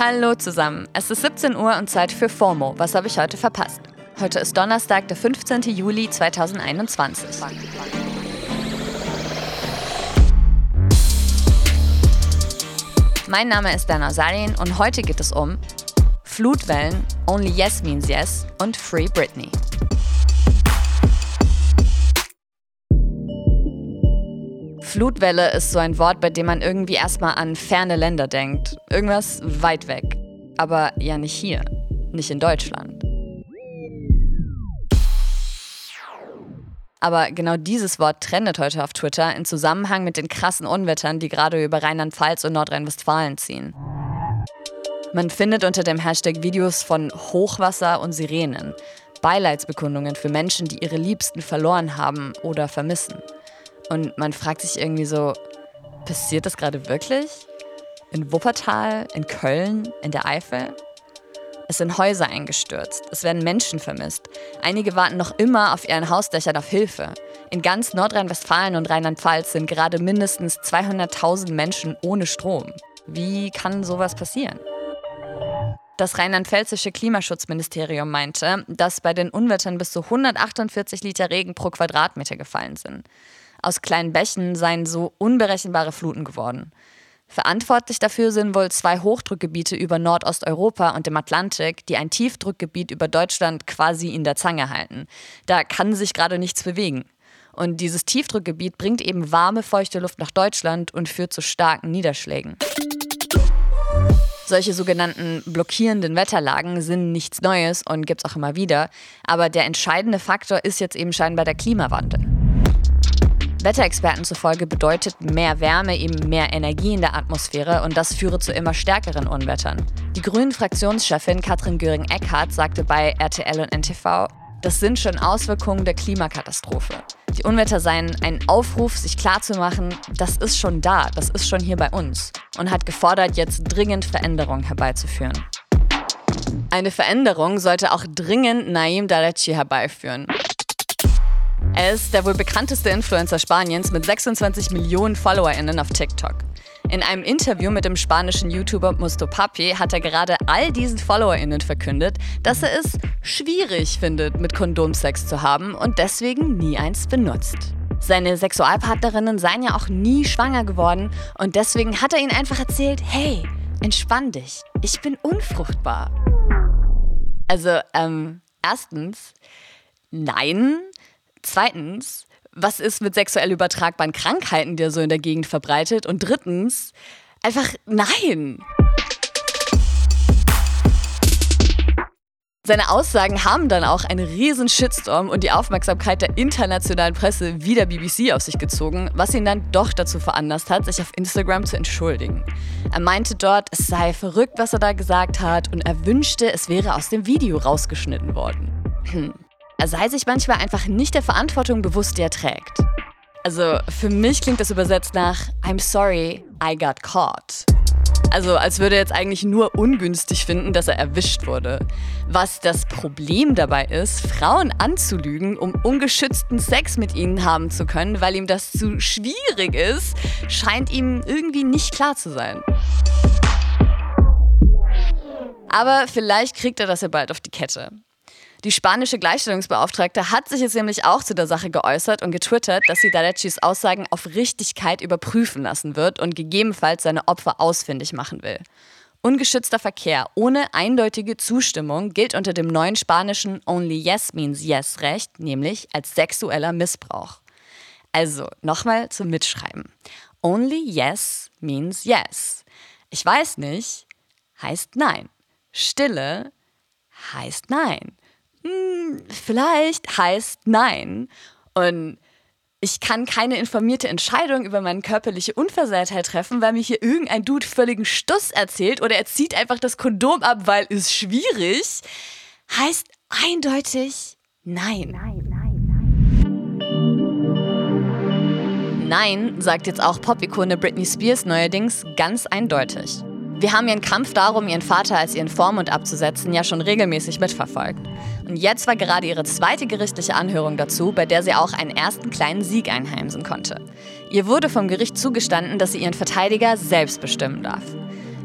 Hallo zusammen, es ist 17 Uhr und Zeit für FOMO. Was habe ich heute verpasst? Heute ist Donnerstag, der 15. Juli 2021. Mein Name ist Dana Sarin und heute geht es um Flutwellen, Only Yes Means Yes und Free Britney. Flutwelle ist so ein Wort, bei dem man irgendwie erstmal an ferne Länder denkt. Irgendwas weit weg. Aber ja nicht hier. Nicht in Deutschland. Aber genau dieses Wort trendet heute auf Twitter in Zusammenhang mit den krassen Unwettern, die gerade über Rheinland-Pfalz und Nordrhein-Westfalen ziehen. Man findet unter dem Hashtag Videos von Hochwasser und Sirenen, Beileidsbekundungen für Menschen, die ihre Liebsten verloren haben oder vermissen. Und man fragt sich irgendwie so, passiert das gerade wirklich? In Wuppertal, in Köln, in der Eifel? Es sind Häuser eingestürzt, es werden Menschen vermisst. Einige warten noch immer auf ihren Hausdächern auf Hilfe. In ganz Nordrhein-Westfalen und Rheinland-Pfalz sind gerade mindestens 200.000 Menschen ohne Strom. Wie kann sowas passieren? Das rheinland-pfälzische Klimaschutzministerium meinte, dass bei den Unwettern bis zu 148 Liter Regen pro Quadratmeter gefallen sind. Aus kleinen Bächen seien so unberechenbare Fluten geworden. Verantwortlich dafür sind wohl zwei Hochdruckgebiete über Nordosteuropa und dem Atlantik, die ein Tiefdruckgebiet über Deutschland quasi in der Zange halten. Da kann sich gerade nichts bewegen. Und dieses Tiefdruckgebiet bringt eben warme, feuchte Luft nach Deutschland und führt zu starken Niederschlägen. Solche sogenannten blockierenden Wetterlagen sind nichts Neues und gibt es auch immer wieder. Aber der entscheidende Faktor ist jetzt eben scheinbar der Klimawandel. Wetterexperten zufolge bedeutet mehr Wärme eben mehr Energie in der Atmosphäre und das führe zu immer stärkeren Unwettern. Die Grünen-Fraktionschefin Katrin Göring-Eckardt sagte bei RTL und NTV, das sind schon Auswirkungen der Klimakatastrophe. Die Unwetter seien ein Aufruf, sich klarzumachen, das ist schon da, das ist schon hier bei uns. Und hat gefordert, jetzt dringend Veränderungen herbeizuführen. Eine Veränderung sollte auch dringend Naim Dareci herbeiführen. Er ist der wohl bekannteste Influencer Spaniens mit 26 Millionen FollowerInnen auf TikTok. In einem Interview mit dem spanischen YouTuber Musto Papi hat er gerade all diesen FollowerInnen verkündet, dass er es schwierig findet, mit Kondomsex zu haben und deswegen nie eins benutzt. Seine Sexualpartnerinnen seien ja auch nie schwanger geworden und deswegen hat er ihnen einfach erzählt, hey, entspann dich, ich bin unfruchtbar. Also, ähm, erstens, nein, Zweitens, was ist mit sexuell übertragbaren Krankheiten, die er so in der Gegend verbreitet? Und drittens, einfach nein. Seine Aussagen haben dann auch einen riesen Shitstorm und die Aufmerksamkeit der internationalen Presse wie der BBC auf sich gezogen, was ihn dann doch dazu veranlasst hat, sich auf Instagram zu entschuldigen. Er meinte dort, es sei verrückt, was er da gesagt hat und er wünschte, es wäre aus dem Video rausgeschnitten worden. Hm. Er sei sich manchmal einfach nicht der Verantwortung bewusst, die er trägt. Also für mich klingt das übersetzt nach I'm sorry, I got caught. Also als würde er jetzt eigentlich nur ungünstig finden, dass er erwischt wurde. Was das Problem dabei ist, Frauen anzulügen, um ungeschützten Sex mit ihnen haben zu können, weil ihm das zu schwierig ist, scheint ihm irgendwie nicht klar zu sein. Aber vielleicht kriegt er das ja bald auf die Kette. Die spanische Gleichstellungsbeauftragte hat sich jetzt nämlich auch zu der Sache geäußert und getwittert, dass sie Daleccis Aussagen auf Richtigkeit überprüfen lassen wird und gegebenenfalls seine Opfer ausfindig machen will. Ungeschützter Verkehr ohne eindeutige Zustimmung gilt unter dem neuen spanischen Only Yes Means Yes Recht, nämlich als sexueller Missbrauch. Also nochmal zum Mitschreiben. Only Yes means Yes. Ich weiß nicht heißt Nein. Stille heißt Nein hm, vielleicht heißt nein. Und ich kann keine informierte Entscheidung über meine körperliche Unversehrtheit treffen, weil mir hier irgendein Dude völligen Stuss erzählt oder er zieht einfach das Kondom ab, weil es schwierig, heißt eindeutig nein. Nein, nein, nein. Nein, sagt jetzt auch Pop-Ikone Britney Spears neuerdings ganz eindeutig. Wir haben ihren Kampf darum, ihren Vater als ihren Vormund abzusetzen, ja schon regelmäßig mitverfolgt. Und jetzt war gerade ihre zweite gerichtliche Anhörung dazu, bei der sie auch einen ersten kleinen Sieg einheimsen konnte. Ihr wurde vom Gericht zugestanden, dass sie ihren Verteidiger selbst bestimmen darf.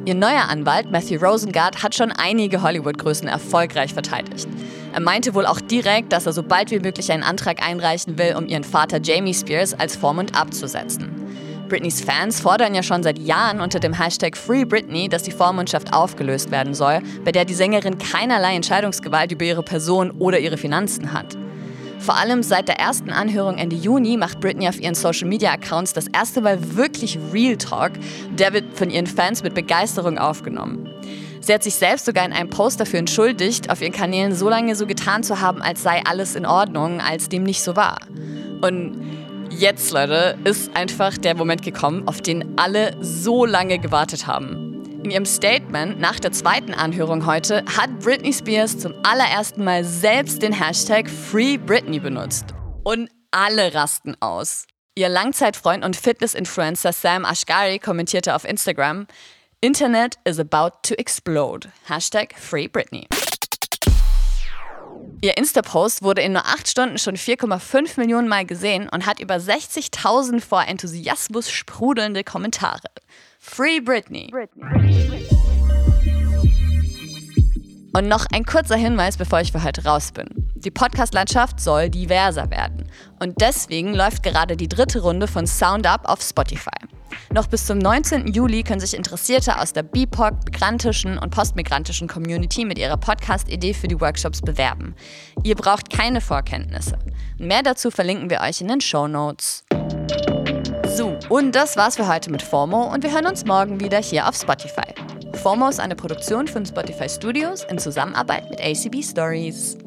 Ihr neuer Anwalt, Matthew Rosengart, hat schon einige Hollywood-Größen erfolgreich verteidigt. Er meinte wohl auch direkt, dass er so bald wie möglich einen Antrag einreichen will, um ihren Vater Jamie Spears als Vormund abzusetzen. Britneys Fans fordern ja schon seit Jahren unter dem Hashtag Free Britney, dass die Vormundschaft aufgelöst werden soll, bei der die Sängerin keinerlei Entscheidungsgewalt über ihre Person oder ihre Finanzen hat. Vor allem seit der ersten Anhörung Ende Juni macht Britney auf ihren Social Media Accounts das erste Mal wirklich Real Talk. Der wird von ihren Fans mit Begeisterung aufgenommen. Sie hat sich selbst sogar in einem Post dafür entschuldigt, auf ihren Kanälen so lange so getan zu haben, als sei alles in Ordnung, als dem nicht so war. Und Jetzt, Leute, ist einfach der Moment gekommen, auf den alle so lange gewartet haben. In ihrem Statement nach der zweiten Anhörung heute hat Britney Spears zum allerersten Mal selbst den Hashtag Free Britney benutzt. Und alle rasten aus. Ihr Langzeitfreund und Fitness-Influencer Sam Ashgari kommentierte auf Instagram, Internet is about to explode. Hashtag Free Britney. Ihr Insta-Post wurde in nur acht Stunden schon 4,5 Millionen Mal gesehen und hat über 60.000 vor Enthusiasmus sprudelnde Kommentare. Free Britney. Britney. Und noch ein kurzer Hinweis, bevor ich für heute raus bin. Die Podcast-Landschaft soll diverser werden. Und deswegen läuft gerade die dritte Runde von Sound Up auf Spotify. Noch bis zum 19. Juli können sich Interessierte aus der BIPOC, migrantischen und postmigrantischen Community mit ihrer Podcast-Idee für die Workshops bewerben. Ihr braucht keine Vorkenntnisse. Mehr dazu verlinken wir euch in den Show Notes. So, und das war's für heute mit FOMO und wir hören uns morgen wieder hier auf Spotify. FOMO ist eine Produktion von Spotify Studios in Zusammenarbeit mit ACB Stories.